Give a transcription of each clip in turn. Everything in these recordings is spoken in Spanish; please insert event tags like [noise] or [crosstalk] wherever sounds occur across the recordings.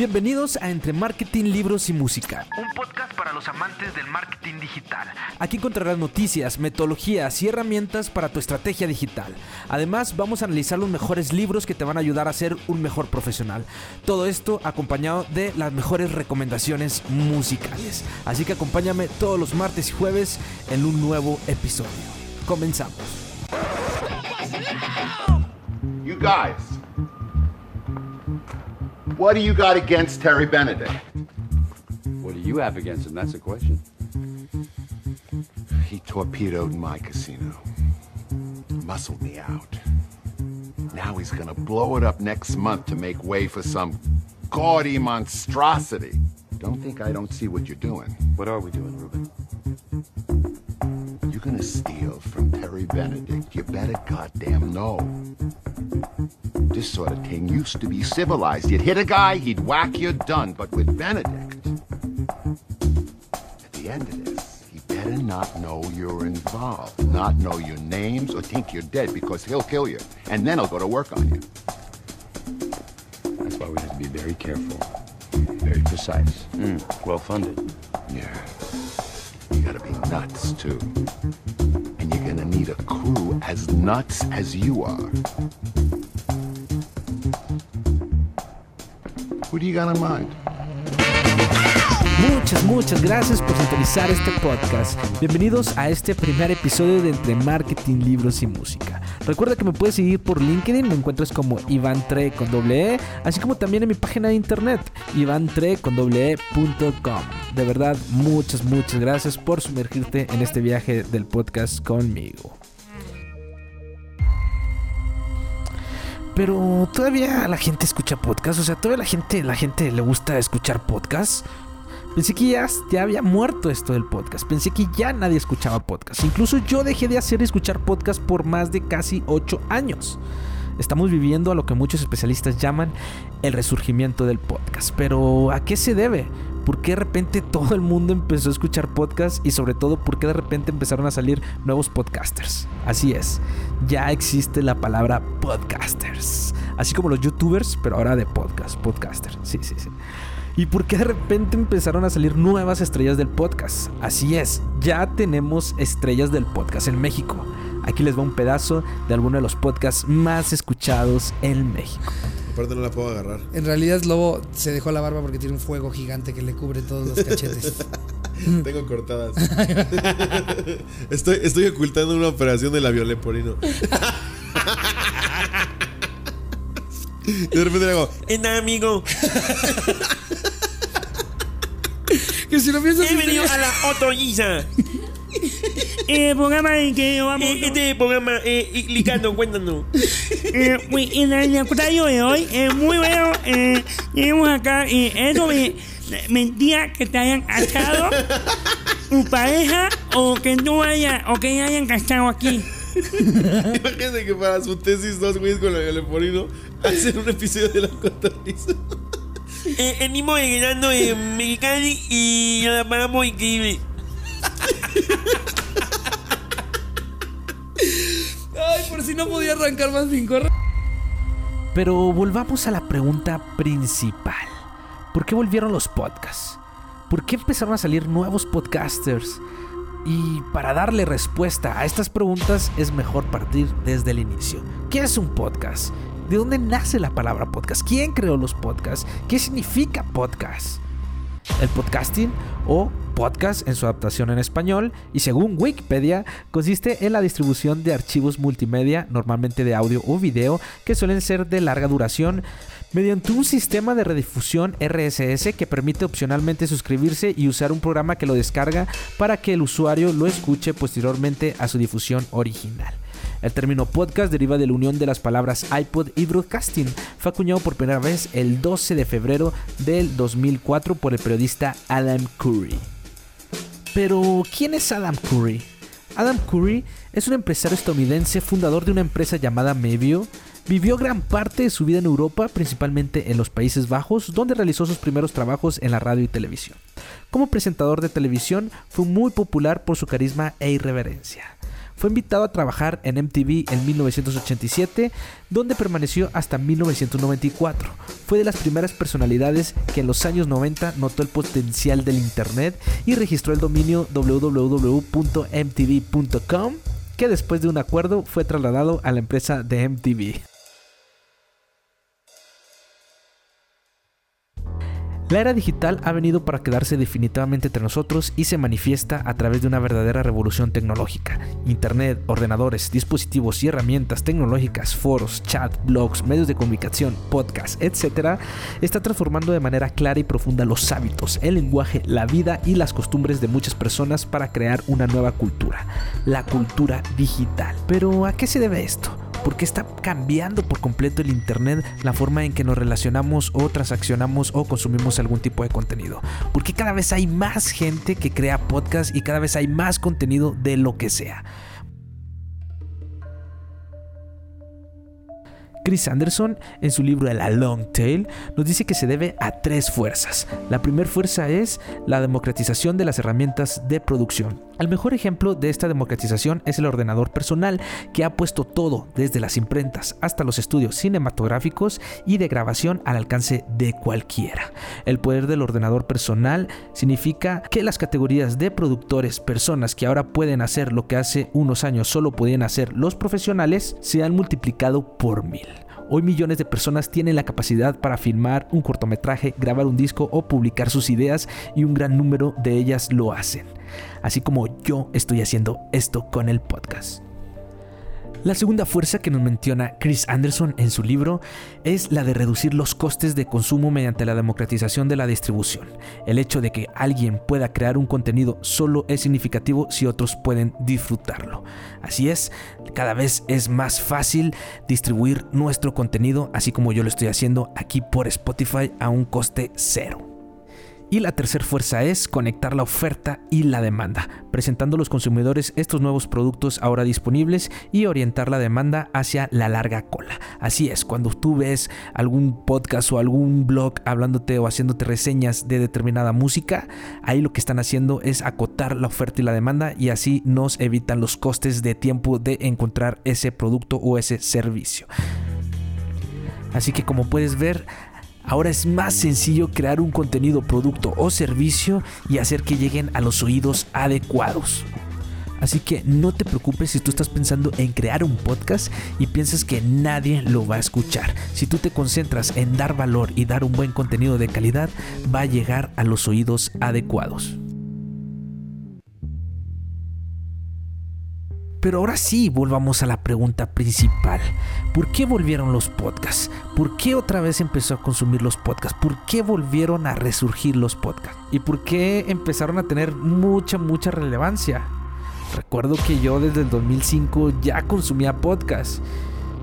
Bienvenidos a Entre Marketing, Libros y Música. Un podcast para los amantes del marketing digital. Aquí encontrarás noticias, metodologías y herramientas para tu estrategia digital. Además, vamos a analizar los mejores libros que te van a ayudar a ser un mejor profesional. Todo esto acompañado de las mejores recomendaciones musicales. Así que acompáñame todos los martes y jueves en un nuevo episodio. Comenzamos. You guys, what do you got against Terry Benedict? What do you have against him? That's the question. He torpedoed my casino, muscled me out. Now he's gonna blow it up next month to make way for some gaudy monstrosity. Don't think I don't see what you're doing. What are we doing, Ruben? You're gonna steal from Terry Benedict. You better goddamn know. This sort of thing used to be civilized. You'd hit a guy, he'd whack you, done. But with Benedict, at the end of this, he better not know you're involved, not know your names, or think you're dead because he'll kill you. And then he'll go to work on you. That's why we have to be very careful. Very precise. Mm, well funded. Yeah. Be nuts, too. And you're gonna need a crew as nuts as you are. Do you got in mind? Muchas, muchas gracias por sintonizar este podcast. Bienvenidos a este primer episodio de Entre Marketing, Libros y Música. Recuerda que me puedes seguir por LinkedIn, me encuentras como Iván Tre con doble E, así como también en mi página de internet, ivantre con e. De verdad, muchas, muchas gracias por sumergirte en este viaje del podcast conmigo. Pero todavía la gente escucha podcast, o sea, todavía la gente, la gente le gusta escuchar podcast. Pensé que ya, ya, había muerto esto del podcast. Pensé que ya nadie escuchaba podcast. Incluso yo dejé de hacer escuchar podcast por más de casi 8 años. Estamos viviendo a lo que muchos especialistas llaman el resurgimiento del podcast. Pero ¿a qué se debe? ¿Por qué de repente todo el mundo empezó a escuchar podcast y sobre todo por qué de repente empezaron a salir nuevos podcasters? Así es, ya existe la palabra podcasters. Así como los youtubers, pero ahora de podcast, podcaster. Sí, sí, sí. ¿Y por qué de repente empezaron a salir nuevas estrellas del podcast? Así es, ya tenemos estrellas del podcast en México. Aquí les va un pedazo de alguno de los podcasts más escuchados en México. Aparte no la puedo agarrar. En realidad Lobo se dejó la barba porque tiene un fuego gigante que le cubre todos los cachetes. [laughs] Tengo cortadas. [laughs] estoy, estoy ocultando una operación de la violeporino. [laughs] de repente le hago, En amigo, que si lo piensas bienvenido a la otoñiza. [laughs] El programa en que vamos. Eh, Este programa, eh, Licando, cuéntanos. Eh, pues, en el anecdotario de hoy es muy bueno. Eh, tenemos acá eh, eso de mentira que te hayan casado tu pareja o que no haya o que hayan casado aquí. Imagínate que para su tesis dos güeyes con la violeporino hacen un episodio de la cotorriza. Eh, venimos llegando en Mexicali y la paramos increíble. Ay, por si no podía arrancar más cinco. Pero volvamos a la pregunta principal. ¿Por qué volvieron los podcasts? ¿Por qué empezaron a salir nuevos podcasters? Y para darle respuesta a estas preguntas es mejor partir desde el inicio. ¿Qué es un podcast? ¿De dónde nace la palabra podcast? ¿Quién creó los podcasts? ¿Qué significa podcast? El podcasting o podcast en su adaptación en español y según Wikipedia consiste en la distribución de archivos multimedia, normalmente de audio o video, que suelen ser de larga duración, mediante un sistema de redifusión RSS que permite opcionalmente suscribirse y usar un programa que lo descarga para que el usuario lo escuche posteriormente a su difusión original. El término podcast deriva de la unión de las palabras iPod y broadcasting. Fue acuñado por primera vez el 12 de febrero del 2004 por el periodista Adam Curry. Pero, ¿quién es Adam Curry? Adam Curry es un empresario estadounidense fundador de una empresa llamada Mevio. Vivió gran parte de su vida en Europa, principalmente en los Países Bajos, donde realizó sus primeros trabajos en la radio y televisión. Como presentador de televisión, fue muy popular por su carisma e irreverencia. Fue invitado a trabajar en MTV en 1987, donde permaneció hasta 1994. Fue de las primeras personalidades que en los años 90 notó el potencial del Internet y registró el dominio www.mtv.com, que después de un acuerdo fue trasladado a la empresa de MTV. La era digital ha venido para quedarse definitivamente entre nosotros y se manifiesta a través de una verdadera revolución tecnológica. Internet, ordenadores, dispositivos y herramientas tecnológicas, foros, chat, blogs, medios de comunicación, podcasts, etc., está transformando de manera clara y profunda los hábitos, el lenguaje, la vida y las costumbres de muchas personas para crear una nueva cultura, la cultura digital. Pero ¿a qué se debe esto? Porque está cambiando por completo el Internet la forma en que nos relacionamos o transaccionamos o consumimos algún tipo de contenido. Porque cada vez hay más gente que crea podcast y cada vez hay más contenido de lo que sea. Chris Anderson, en su libro La Long Tail, nos dice que se debe a tres fuerzas. La primera fuerza es la democratización de las herramientas de producción. El mejor ejemplo de esta democratización es el ordenador personal, que ha puesto todo, desde las imprentas hasta los estudios cinematográficos y de grabación al alcance de cualquiera. El poder del ordenador personal significa que las categorías de productores, personas que ahora pueden hacer lo que hace unos años solo podían hacer los profesionales, se han multiplicado por mil. Hoy millones de personas tienen la capacidad para filmar un cortometraje, grabar un disco o publicar sus ideas y un gran número de ellas lo hacen. Así como yo estoy haciendo esto con el podcast. La segunda fuerza que nos menciona Chris Anderson en su libro es la de reducir los costes de consumo mediante la democratización de la distribución. El hecho de que alguien pueda crear un contenido solo es significativo si otros pueden disfrutarlo. Así es, cada vez es más fácil distribuir nuestro contenido, así como yo lo estoy haciendo aquí por Spotify a un coste cero. Y la tercera fuerza es conectar la oferta y la demanda, presentando a los consumidores estos nuevos productos ahora disponibles y orientar la demanda hacia la larga cola. Así es, cuando tú ves algún podcast o algún blog hablándote o haciéndote reseñas de determinada música, ahí lo que están haciendo es acotar la oferta y la demanda y así nos evitan los costes de tiempo de encontrar ese producto o ese servicio. Así que como puedes ver, Ahora es más sencillo crear un contenido, producto o servicio y hacer que lleguen a los oídos adecuados. Así que no te preocupes si tú estás pensando en crear un podcast y piensas que nadie lo va a escuchar. Si tú te concentras en dar valor y dar un buen contenido de calidad, va a llegar a los oídos adecuados. Pero ahora sí, volvamos a la pregunta principal. ¿Por qué volvieron los podcasts? ¿Por qué otra vez empezó a consumir los podcasts? ¿Por qué volvieron a resurgir los podcasts? ¿Y por qué empezaron a tener mucha, mucha relevancia? Recuerdo que yo desde el 2005 ya consumía podcasts.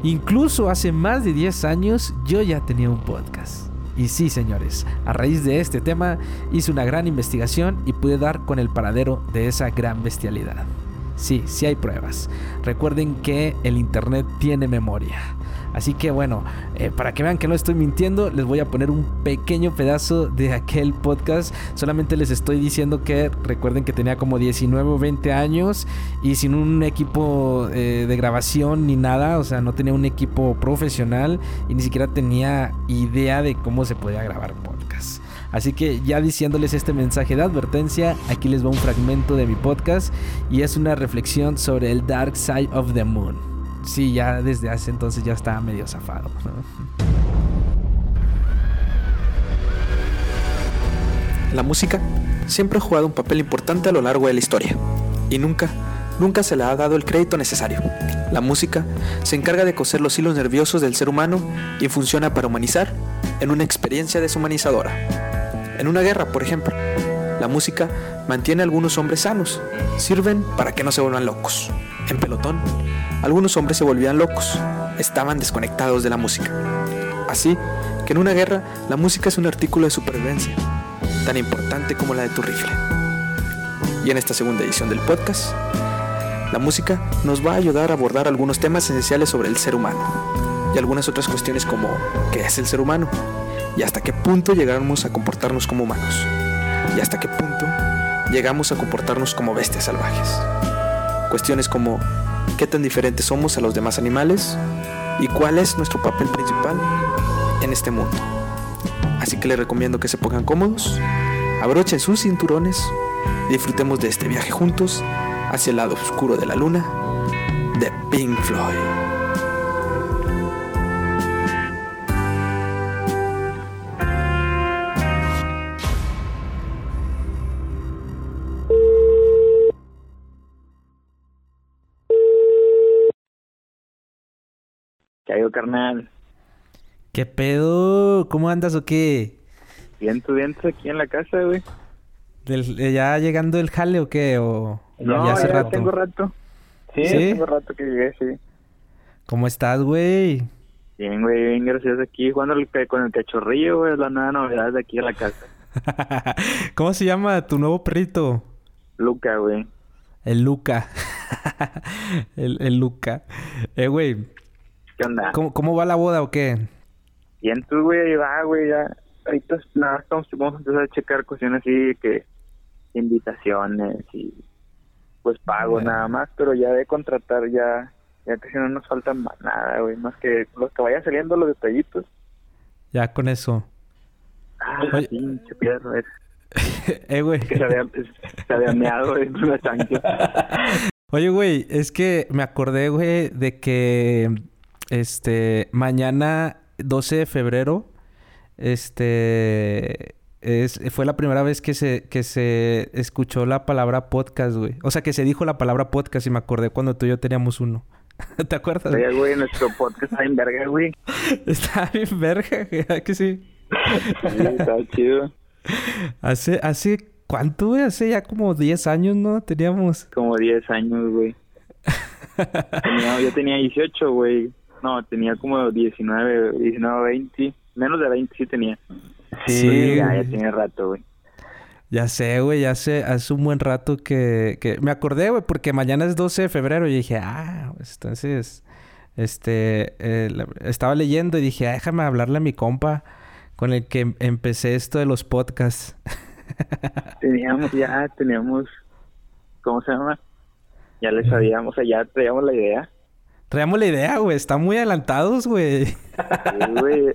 Incluso hace más de 10 años yo ya tenía un podcast. Y sí, señores, a raíz de este tema hice una gran investigación y pude dar con el paradero de esa gran bestialidad. Sí, sí hay pruebas. Recuerden que el Internet tiene memoria. Así que bueno, eh, para que vean que no estoy mintiendo, les voy a poner un pequeño pedazo de aquel podcast. Solamente les estoy diciendo que recuerden que tenía como 19 o 20 años y sin un equipo eh, de grabación ni nada. O sea, no tenía un equipo profesional y ni siquiera tenía idea de cómo se podía grabar podcast. Así que ya diciéndoles este mensaje de advertencia, aquí les va un fragmento de mi podcast y es una reflexión sobre el Dark Side of the Moon. Sí, ya desde hace entonces ya estaba medio zafado. La música siempre ha jugado un papel importante a lo largo de la historia y nunca, nunca se le ha dado el crédito necesario. La música se encarga de coser los hilos nerviosos del ser humano y funciona para humanizar en una experiencia deshumanizadora. En una guerra, por ejemplo, la música mantiene a algunos hombres sanos, sirven para que no se vuelvan locos. En pelotón, algunos hombres se volvían locos, estaban desconectados de la música. Así que en una guerra la música es un artículo de supervivencia, tan importante como la de tu rifle. Y en esta segunda edición del podcast, la música nos va a ayudar a abordar algunos temas esenciales sobre el ser humano y algunas otras cuestiones como ¿qué es el ser humano? Y hasta qué punto llegamos a comportarnos como humanos y hasta qué punto llegamos a comportarnos como bestias salvajes. Cuestiones como qué tan diferentes somos a los demás animales y cuál es nuestro papel principal en este mundo. Así que les recomiendo que se pongan cómodos, abrochen sus cinturones disfrutemos de este viaje juntos hacia el lado oscuro de la luna de Pink Floyd. Carnal? ¿Qué pedo? ¿Cómo andas o qué? Bien, tú bien, aquí en la casa, güey. Del- eh, ¿Ya llegando el jale o qué? ¿O No, ya ya, hace rato? tengo rato. Sí, ¿Sí? tengo rato que llegué, sí. ¿Cómo estás, güey? Bien, güey, bien gracioso aquí jugando con el cachorrillo, güey, la nueva novedad de aquí en la casa. [laughs] ¿Cómo se llama tu nuevo perrito? Luca, güey. El Luca. [laughs] el, el Luca. Eh, güey, ¿Qué onda? ¿cómo, ¿cómo va la boda o qué? Bien, tú, güey, ahí va, güey, ya. Ahorita nada, estamos, vamos a empezar a checar cuestiones así que invitaciones y pues pago nada más, pero ya de contratar ya, ya que si no nos falta más nada, güey, más que los que vaya saliendo los detallitos. Ya con eso. Ah, Oye. pinche pierro, es [laughs] eh, güey. que se había, se había meado en una chancha. Oye, güey, es que me acordé, güey, de que este mañana 12 de febrero este es fue la primera vez que se que se escuchó la palabra podcast, güey. O sea, que se dijo la palabra podcast y me acordé cuando tú y yo teníamos uno. [laughs] ¿Te acuerdas? Oye, güey, nuestro podcast está en verga, güey. [laughs] Está bien verga, ¿verdad que sí. Sí, está chido. Hace hace ¿cuánto, güey? Hace ya como 10 años, ¿no? Teníamos Como 10 años, güey. [laughs] Tenía- yo tenía 18, güey. No, tenía como 19, 19, 20. Menos de 20 sí tenía. Sí, ya, ya tiene rato, güey. Ya sé, güey, ya hace, hace un buen rato que, que... Me acordé, güey, porque mañana es 12 de febrero y dije, ah, pues, entonces, este, eh, la- estaba leyendo y dije, ah, déjame hablarle a mi compa con el que em- empecé esto de los podcasts. [laughs] Teníamos ya, teníamos, ¿cómo se llama? Ya le sabíamos, o sea, ya traíamos la idea. Traíamos la idea, güey, están muy adelantados, güey. Sí, güey,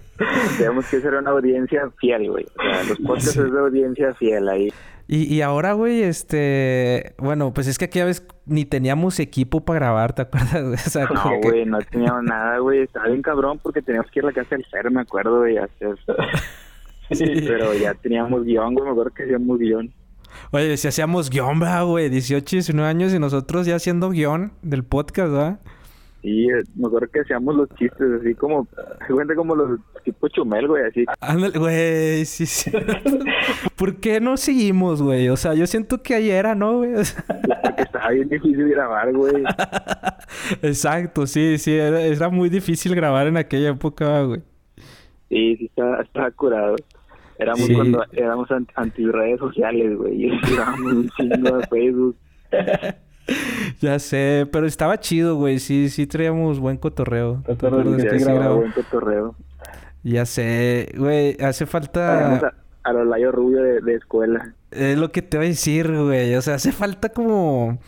teníamos que ser una audiencia fiel, güey. O sea, los podcasts es de audiencia fiel ahí. Y, y ahora, güey, este, bueno, pues es que aquella vez ni teníamos equipo para grabar, ¿te acuerdas? güey? [laughs] O sea, No, que- güey, no teníamos nada, güey. Estaba bien cabrón porque teníamos que ir a la casa del Fer, me acuerdo, y hacer... [laughs] Pero ya teníamos guion, güey, me acuerdo que hacíamos guion. Oye, si hacíamos guion, ¿verdad, güey, 18, 19 años y nosotros ya haciendo guion del podcast, ¿verdad? Sí, me acuerdo que hacíamos los chistes así como, se cuenta como los tipo chumel, güey, así. Ándale, güey, sí, sí. [laughs] ¿Por qué no seguimos, güey? O sea, yo siento que ayer era, ¿no, güey? O sea, [laughs] Porque estaba bien difícil grabar, güey. [laughs] exacto, sí, sí. Era, era muy difícil grabar en aquella época, güey. Sí, sí, estaba, estaba curado. Éramos Sí. cuando éramos an- anti redes sociales, güey, y un chingo de Facebook. Ya sé, pero estaba chido, güey. Sí, sí traíamos buen cotorreo. ¿Te acuerdas Sí, que sí grababa grabó? buen cotorreo. Ya sé, güey. Hace falta... a, a los layos rubios de, de escuela. Es lo que te voy a decir, güey. O sea, hace falta como...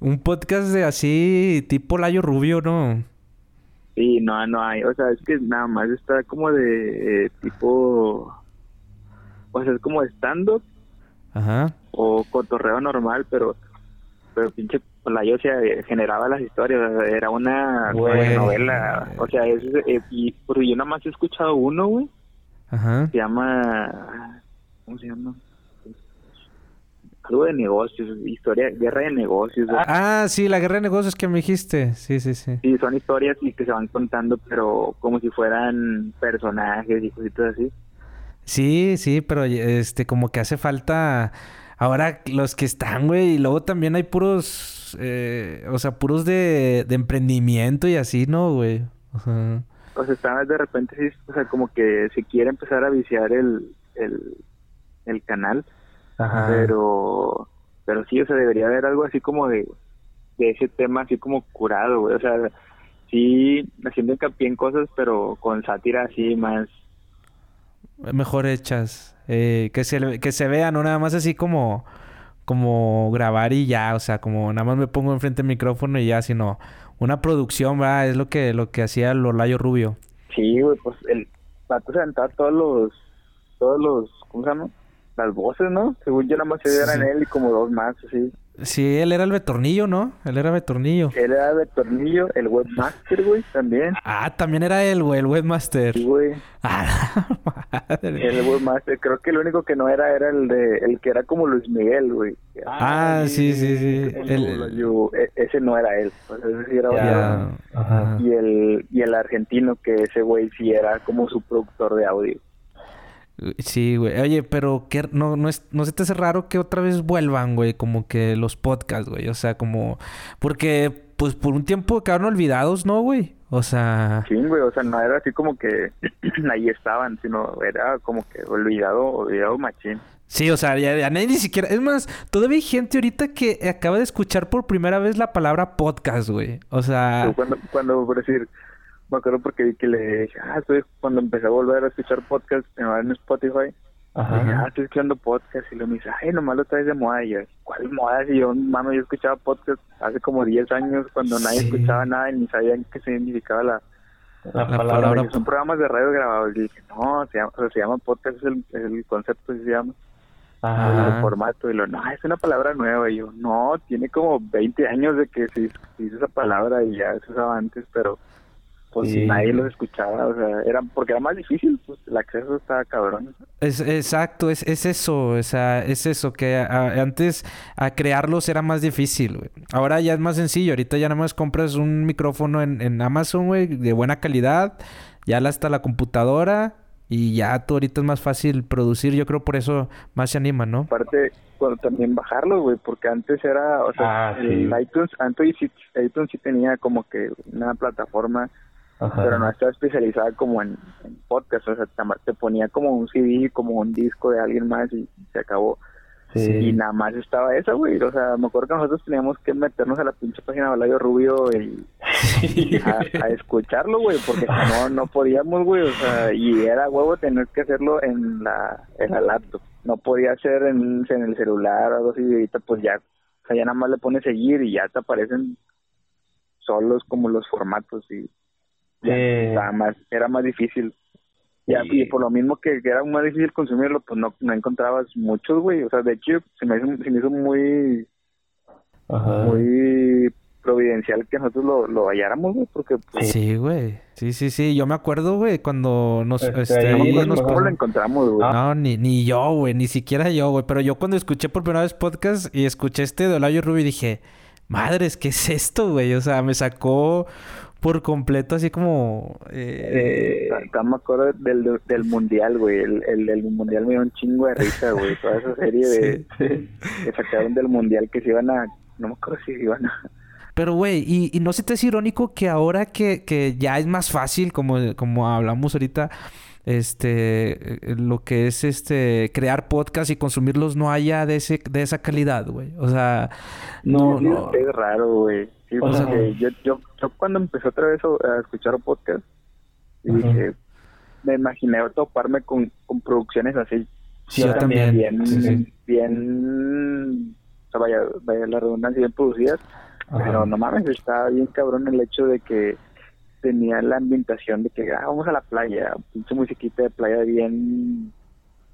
Un podcast de así, tipo Layo Rubio, ¿no? Sí, no, no hay. O sea, es que nada más está como de eh, tipo. O sea, es como stand-up Ajá. o cotorreo normal, pero. Pero pinche. La yo, o sea, eh, generaba las historias. Era una Güey. novela. O sea, es. eh, y, porque yo nada más he escuchado uno, güey. Ajá. Se llama. ¿Cómo se llama? Algo de negocios. Historia. Guerra de negocios. güey. Ah, sí, la guerra de negocios que me dijiste. Sí, sí, sí. Sí, son historias y que se van contando, pero como si fueran personajes y cositas así. Sí, sí, pero este, como que hace falta ahora los que están, güey, y luego también hay puros, eh, o sea, puros de, de emprendimiento y así, ¿no, güey? O sea, de repente, sí, o sea, como que se quiere empezar a viciar el, el, el canal, Ajá. pero pero sí, o sea, debería haber algo así como de, de ese tema, así como curado, güey. O sea, sí, haciendo hincapié en cosas, pero con sátira así más... Mejor hechas. eh, que, se, que se vean, no nada más así como, como grabar y ya, o sea, como nada más me pongo enfrente del micrófono y ya, sino una producción, ¿verdad? Es lo que, lo que hacía Lolayo Rubio. Sí, güey, pues el vato se aventaba todos los, todos los, ¿cómo se llama? Las voces, ¿no? Según yo nada más se eran Sí. él y como dos más, así. Sí, él era el Betornillo, ¿no? Él era Betornillo. Él era de tornillo, el webmaster, güey, también. Ah, también era él, güey, el webmaster. Sí, güey. Ah, la [laughs] madre. El webmaster, creo que el único que no era era el de, el que era como Luis Miguel, güey. Ah, sí, sí, sí. El- Yo- e- ese no era él, ese sí era. Ajá. Y el, y el argentino, que ese güey sí era como su productor de audio. Sí, güey. Oye, pero ¿qué, no, no, es, no se te hace raro que otra vez vuelvan, güey, como que los podcasts, güey. O sea, como... Porque, pues, por un tiempo quedaron olvidados, ¿no, güey? O sea... Sí, güey, o sea, no era así como que [clears throat] ahí estaban, sino era como que olvidado, olvidado machín. Sí, o sea, ya, ya nadie ni siquiera... Es más, todavía hay gente ahorita que acaba de escuchar por primera vez la palabra podcast, güey. O sea... Cuando, cuando, por decir, me acuerdo porque vi que le dije, ah, estoy, cuando empecé a volver a escuchar podcast en Spotify, Ajá. dije, ah, estoy escuchando podcast, y luego me dice, ay, nomás lo traes de moda, y yo, ¿cuál moda? Y yo, mano, yo escuchaba podcast hace como 10 años, cuando nadie escuchaba nada y ni sabían qué significaba la, La palabra- Son programas de radio grabados, y dije, no, se llama, o sea, se llama podcast, es el, es el concepto, así se llama. Ajá. el formato y lo no es una palabra nueva y yo no tiene como 20 años de que se se hizo esa palabra y ya se usaba antes pero pues Sí. nadie los escuchaba o sea era porque era más difícil pues el acceso estaba cabrón Es, exacto, es, es eso, o sea, es eso, que a- antes a crearlos era más difícil, güey. Ahora ya es más sencillo, ahorita ya nada más compras un micrófono en, en Amazon, güey, de buena calidad, ya la- hasta la computadora y ya tú ahorita es más fácil producir, yo creo por eso más se animan, ¿no? aparte bueno, también bajarlos güey porque antes era o sea Ah, el iTunes antes sí, iTunes sí tenía como que una plataforma Ajá. pero no estaba especializada como en, en podcast, o sea, te, ponía como un CD, como un disco de alguien más y se acabó. Y nada más estaba esa, güey. O sea, me acuerdo que nosotros teníamos que meternos a la pinche página de Valayo Rubio y [laughs] a, a escucharlo, güey, porque no, no podíamos, güey. O sea, y era huevo tener que hacerlo en la, en la laptop. No podía ser en, en el celular o algo así. Y ahorita, pues ya, o sea, ya nada más le pones seguir y ya te aparecen solos como los formatos y ya estaba más, era más difícil. Ya, y por lo mismo que, que era más difícil consumirlo, pues no, no encontrabas muchos, güey. O sea, de hecho, se me hizo, se me hizo muy, muy providencial que nosotros lo, lo halláramos, güey, porque pues, Sí, güey. Sí, sí, sí. Yo me acuerdo, güey, cuando nos... Este, Este, ahí ahí nos- nos ¿cómo pasó- lo encontramos, güey? No, ni, ni yo, güey. Ni siquiera yo, güey. Pero yo cuando escuché por primera vez podcast y escuché este de Olayo Rubio dije... Madres, ¿qué es esto, güey? O sea, me sacó por completo así como... eh, Acá me acuerdo del, del mundial, güey. El, el, el mundial me dio un chingo de risa, güey. Toda esa serie de [laughs] que sacaron del mundial que se iban a. No me acuerdo si se iban a. Pero, güey, y, y no se te es irónico que ahora que, que ya es más fácil, como, como hablamos ahorita, este, eh, lo que es este, crear podcast y consumirlos no haya de, ese, de esa calidad, güey. O sea, no, no. Es raro, güey. Sí, O sea, porque yo, yo, yo cuando empecé otra vez a escuchar podcast, y dije, me imaginé toparme con, con producciones así. Sí, yo O sea, también. Bien, Sí, sí. bien, o sea, vaya, vaya la redundancia, bien producidas. Pero no mames, estaba bien cabrón el hecho de que tenía la ambientación de que ah, vamos a la playa, pinche musiquita de playa bien,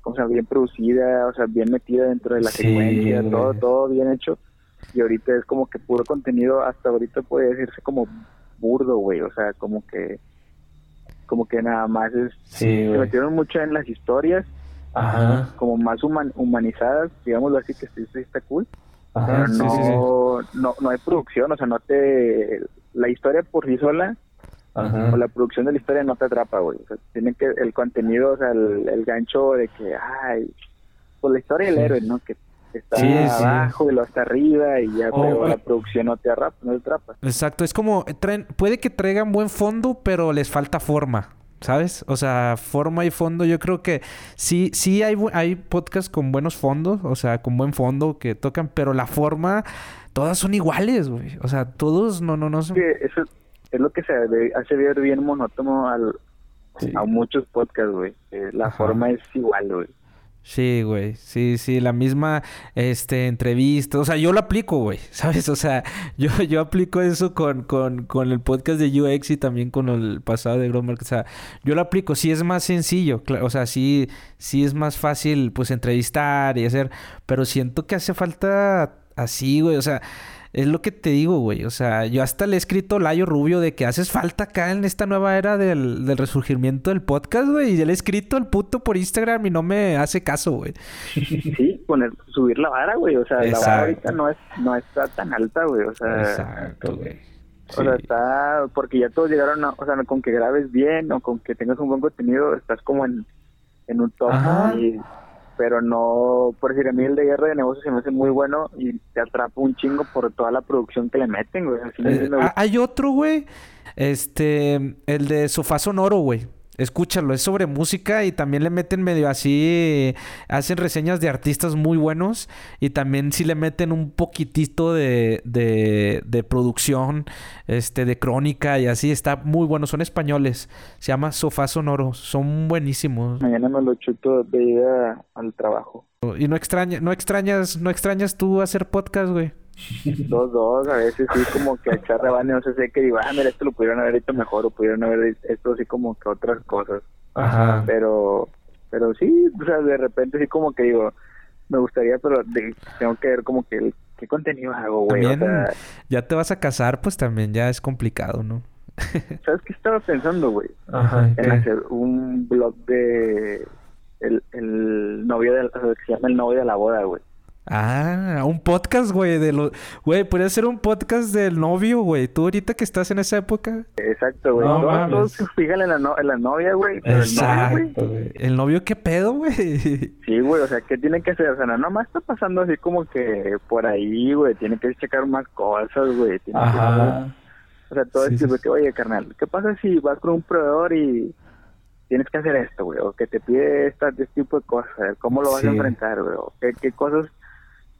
o sea, bien producida, o sea, bien metida dentro de la secuencia, todo, todo bien hecho. Y ahorita es como que puro contenido, hasta ahorita puede decirse como burdo, güey, o sea, como que como que nada más es Sí, se metieron mucho en las historias Ajá. como más human- humanizadas, digámoslo así, que sí, sí está cool. Ajá, pero sí, no, sí, no, no hay producción, o sea, no te... La historia por sí sola, Ajá. o la producción de la historia no te atrapa, güey. O sea, tiene que... El contenido, o sea, el, el gancho de que, ay, pues la historia del héroe, ¿no? Que está Sí, sí. abajo y lo está arriba y ya, Oh, pero güey. la producción no te atrapa, no te atrapa. Exacto, es como traen, puede que traigan buen fondo, pero les falta forma, ¿sabes? O sea, forma y fondo, yo creo que sí, sí hay, hay podcasts con buenos fondos, o sea, con buen fondo que tocan, pero la forma, todas son iguales, güey. O sea, todos no, no, no son. que eso es lo que se hace ver bien monótono al, a muchos podcasts, güey. Eh, la Ajá. forma es igual, güey. Sí, güey. Sí, sí, la misma este, entrevista. O sea, yo lo aplico, güey. [laughs] ¿Sabes? O sea, yo, yo aplico eso con, con, con el podcast de UX y también con el pasado de Growth Market. O sea, yo lo aplico. Sí es más sencillo. O sea, sí, sí es más fácil, pues, entrevistar y hacer. Pero siento que hace falta así, güey. O sea, es lo que te digo, güey. O sea, yo hasta le he escrito a Layo Rubio de que haces falta acá en esta nueva era del, del resurgimiento del podcast, güey. Y ya le he escrito al puto por Instagram y no me hace caso, güey. [laughs] Sí, poner, subir la vara, güey. O sea, la vara ahorita no, es, no está tan alta, güey. O sea, Exacto, güey. o sea, está. Porque ya todos llegaron a. O sea, con que grabes bien o con que tengas un buen contenido, estás como en, en un top. Ajá. y- pero no. Por decir, a mí el de guerra de negocios se me hace muy bueno y te atrapa un chingo por toda la producción que le meten, güey. Eh, ah, hay otro, güey. Este, el de Sofá Sonoro, güey. Escúchalo, es sobre música y también le meten medio así, hacen reseñas de artistas muy buenos y también sí le meten un poquitito de, de, de producción, este, de crónica y así, está muy bueno, son españoles, se llama Sofá Sonoro, son buenísimos. Mañana me lo chuto de ida al trabajo. Y no extraña, no extrañas, no extrañas tú hacer podcast, güey. Dos, dos, a veces sí como que echar rebane, no sé, sé que digo, ah, mira, esto lo pudieron haber hecho mejor o pudieron haber hecho así como que otras cosas. Ajá. Pero, pero sí, o sea, de repente sí como que digo, me gustaría, pero de- tengo que ver como que el- qué contenido hago, güey. O sea, ya te vas a casar, pues también ya es complicado, ¿no? [laughs] ¿sabes qué estaba pensando, güey? Ajá, En hacer un blog de el, el novio de, o sea, que se llama el novio de la boda, güey. Ah, un podcast, güey, de lo... Güey, podría ser un podcast del novio, güey. Tú ahorita que estás en esa época. Exacto, güey. No Todos- mames. todos se fijan en la, no- en la novia, güey. novio, güey. ¿El novio qué pedo, güey? Sí, güey, o sea, ¿qué tiene que hacer? O sea, no nomás está pasando así como que por ahí, güey, tiene que checar más cosas, güey. tiene que- Ajá. o sea, todo Sí, esto, sí, que, oye, carnal, ¿qué pasa si vas con un proveedor y tienes que hacer esto, güey? O que te pide esta, este tipo de cosas, ¿cómo lo vas Sí. a enfrentar, güey? ¿Qué, qué cosas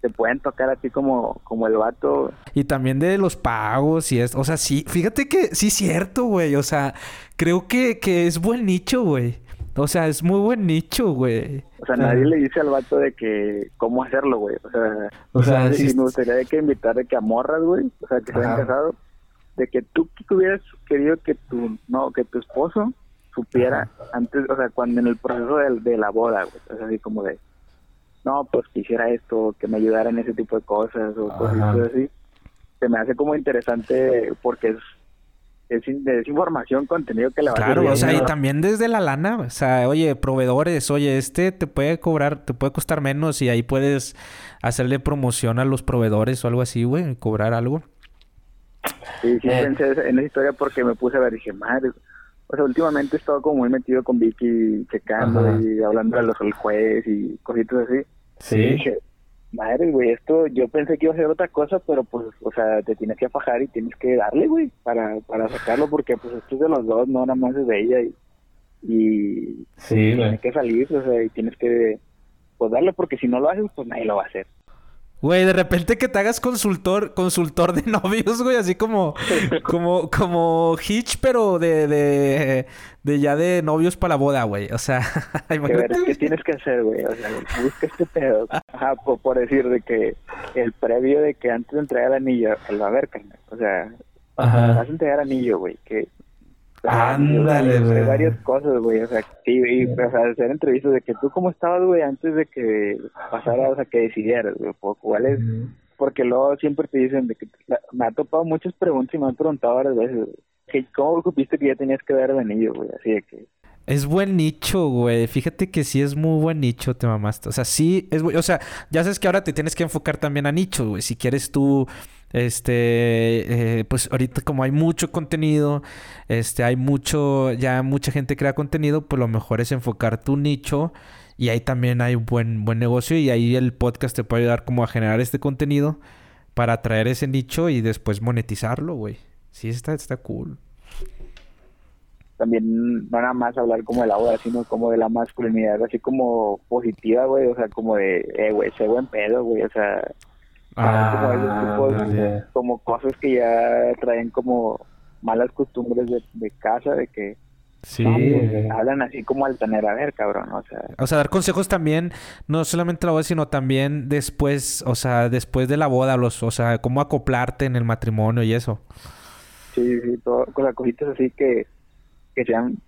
te pueden tocar a ti como, como el vato? Y también de los pagos y esto. O sea, sí, fíjate que sí es cierto, güey. O sea, creo que, que es buen nicho, güey. O sea, es muy buen nicho, güey. O sea, nadie le dice al vato de que cómo hacerlo, güey. O sea, O sea, y sí- me gustaría de que invitar de que a morras, güey, o sea, que se hayan casado, de que tú que hubieras querido que tu, no, que tu esposo supiera antes, o sea, cuando en el proceso de, de la boda, güey, o sea, así como de, no, pues que hiciera esto, que me ayudara en ese tipo de cosas o cosas Ajá. así. Se me hace como interesante porque es, es, in- es información, contenido que le va a Claro, servir, o sea, y también desde la lana, o sea, oye, proveedores, oye, este te puede cobrar, te puede costar menos y ahí puedes hacerle promoción a los proveedores o algo así, güey, y cobrar algo. Sí, sí Eh. pensé en esa historia porque me puse a ver, dije, madre, o sea, últimamente he estado como muy metido con Vicky, checando Ajá. y hablando de los del juez y cositas así. Sí. Y dije, madre, güey, esto yo pensé que iba a ser otra cosa, pero pues, o sea, te tienes que fajar y tienes que darle, güey, para, para sacarlo porque pues esto es de los dos, no nada más es de ella y, y Sí, tiene que salir, o sea, y tienes que, pues darle porque si no lo haces, pues nadie lo va a hacer. Güey, de repente que te hagas consultor, consultor de [laughs] novios, güey, así como, como, como Hitch, pero de, de, de ya de novios para la boda, güey. O sea, [laughs] que ver imagínate. qué tienes que hacer, güey. O sea, busca este pedo. Ajá, por, por decir de que el previo de que antes de entregar el anillo, el va a ver, carnal. O sea, Ajá. vas a entregar anillo, güey. Que Ándale, güey. varias cosas, güey. O sea, sí, y, o sea, hacer entrevistas de que tú cómo estabas, güey, antes de que pasara, o sea, que decidieras, güey. ¿Cuál es? Porque luego siempre te dicen de que me ha topado muchas preguntas y me han preguntado varias veces, güey, que ¿cómo supiste que ya tenías que dar el anillo, güey? Así de que Es buen nicho, güey. Fíjate que sí es muy buen nicho, te mamaste. O sea, sí es O sea, ya sabes que ahora te tienes que enfocar también a nichos, güey. Si quieres tú, este, eh, pues ahorita como hay mucho contenido, este, hay mucho, ya mucha gente crea contenido, pues lo mejor es enfocar tu nicho y ahí también hay buen, buen negocio y ahí el podcast te puede ayudar como a generar este contenido para atraer ese nicho y después monetizarlo, güey. Sí, está, está cool. también no nada más hablar como de la boda, sino como de la masculinidad, así como positiva, güey, o sea, como de, eh, güey, sé buen pedo, güey, o sea, como, esos tipos- como cosas que ya traen como malas costumbres de, de casa, de que Sí. Hablan así como al tener a ver, cabrón. O sea, O sea, dar consejos también, no solamente la boda, sino también después, o sea, después de la boda, los, o sea, cómo acoplarte en el matrimonio y eso. sí, sí, todo, con las cositas así que, que sean,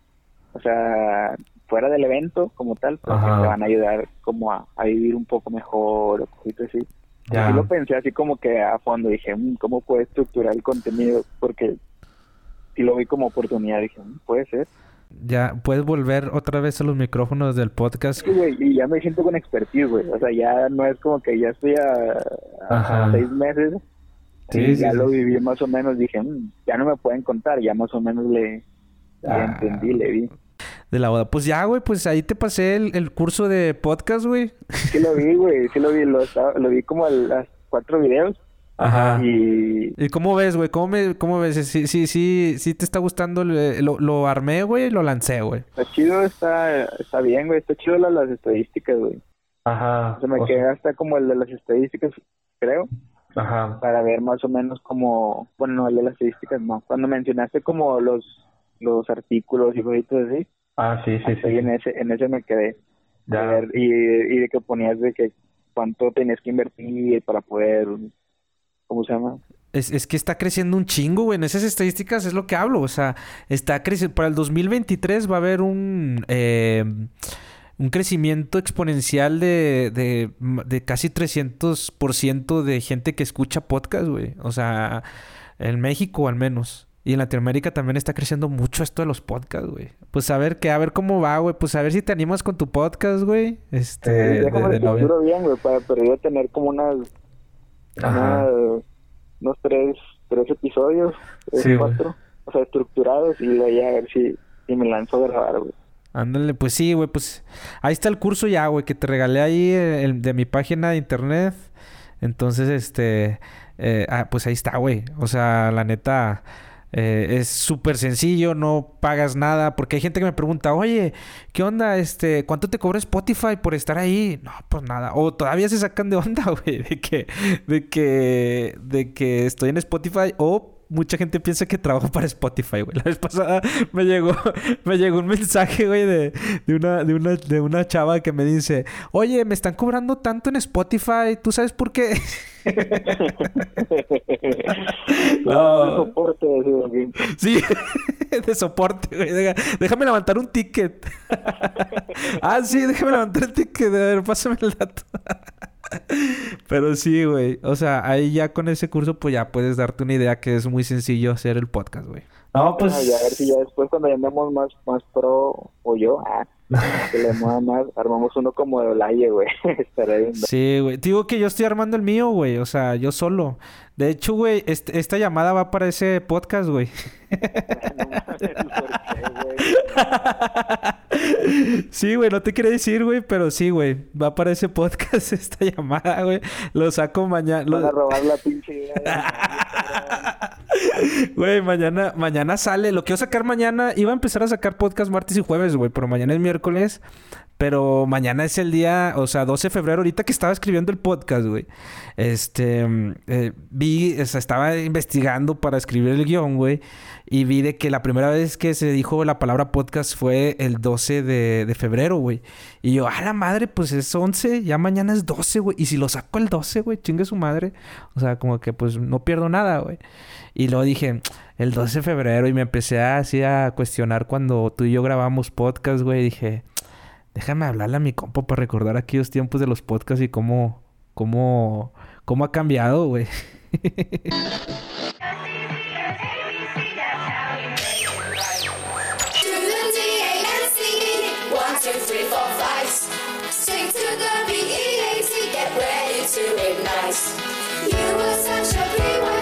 o sea, fuera del evento como tal, Ajá. te van a ayudar como a, a vivir un poco mejor o cositas así. Ya. Y lo pensé así como que a fondo, dije, "Mm, ¿cómo puedo estructurar el contenido? Porque si lo vi como oportunidad, dije, "Mm, puede ser. Ya, puedes volver otra vez a los micrófonos del podcast. Sí, güey, y ya me siento con expertise, güey. O sea, ya no es como que ya estoy a, seis meses. Sí, y sí, ya sí, lo viví más o menos. Dije, "Mm, ya no me pueden contar. Ya más o menos le, le Ah. entendí, le vi. De la boda. Pues ya, güey, pues ahí te pasé el, el curso de podcast, güey. Sí lo vi, güey. Sí lo vi. Lo, vi como a las cuatro videos. Ajá. Y ¿Y cómo ves, güey? ¿Cómo, me, ¿Cómo ves? Sí, sí, sí, sí te está gustando. el- Lo, lo armé, güey, y lo lancé, güey. está chido, está, está bien, güey. Está chido la- las estadísticas, güey. Ajá. Se me queda hasta como el de las estadísticas, creo. Ajá. para ver más o menos como, bueno, no, el de las estadísticas no, cuando mencionaste como los los artículos y cositas así, Ah, sí, hasta ahí en ese, en ese me quedé. Ya. A ver, y, y de que ponías de que cuánto tenías que invertir para poder, ¿cómo se llama? Es, es que está creciendo un chingo, güey. En esas estadísticas es lo que hablo. O sea, está creciendo. Para el 2023 va a haber un... eh, un crecimiento exponencial de, de, de casi 300% de gente que escucha podcast, güey. O sea, en México al menos. Y en Latinoamérica también está creciendo mucho esto de los podcasts, güey. Pues a ver qué, a ver cómo va, güey. Pues a ver si te animas con tu podcast, güey. Este, de- Déjame de de novio. bien, güey, para pero yo tener como unas, unos tres, tres episodios, tres, Sí, güey. cuatro, o sea, estructurados y de ahí a ver si, si me lanzo a grabar, güey. Ándale, pues sí, güey, pues ahí está el curso ya, güey, que te regalé ahí eh, el- de mi página de internet. Entonces, este, eh, ah, pues ahí está, güey. O sea, la neta, eh, es súper sencillo, no pagas nada, porque hay gente que me pregunta, oye, ¿qué onda? Este, ¿cuánto te cobra Spotify por estar ahí? No, pues nada. O todavía se sacan de onda, [laughs] güey, de que, de que, de que estoy en Spotify o mucha gente piensa que trabajo para Spotify, güey. La vez pasada me llegó, [laughs] me llegó un mensaje, güey, de, de una, de una, de una chava que me dice, oye, me están cobrando tanto en Spotify, ¿tú sabes por qué? [laughs] No, soporte, así, güey. Sí, [laughs] de soporte, güey. Déjame levantar un ticket. ah, sí, déjame levantar el ticket. A ver, pásame el dato. Pero sí, güey. O sea, ahí ya con ese curso, pues ya puedes darte una idea que es muy sencillo hacer el podcast, güey. No, pues. Y a ver si ya después cuando ya andemos más, más pro, o yo, ah, [laughs] que le mueva más, armamos uno como de Olaye, güey. [laughs] Sí, güey. Te digo que yo estoy armando el mío, güey. O sea, yo solo. De hecho, güey, este- esta llamada va para ese podcast, güey. [laughs] Sí, güey, no te quería decir, güey, pero sí, güey. Va para ese podcast esta llamada, güey. Lo saco mañana. Van a Lo... robar la pinche idea. Güey, mañana, mañana sale. Lo quiero sacar mañana. Iba a empezar a sacar podcast martes y jueves, güey, pero mañana es miércoles. Pero mañana es el día, o sea, 12 de febrero, ahorita que estaba escribiendo el podcast, güey. Este, mm, eh, vi, o sea, estaba investigando para escribir el guion, güey. Y vi de que la primera vez que se dijo la palabra podcast fue el 12 de, de febrero, güey. Y yo, a la madre, pues es 11, ya mañana es 12, güey. Y si lo saco el 12, güey, chingue su madre. O sea, como que pues no pierdo nada, güey. Y luego dije, el 12 de febrero, y me empecé así a cuestionar cuando tú y yo grabamos podcast, güey. Dije, déjame hablarle a mi compa para recordar aquellos tiempos de los podcasts y cómo, cómo, cómo ha cambiado, güey. [laughs] three, four, five. Sing to the B-E-A-T, get ready to ignite. You were such a P-Y-T,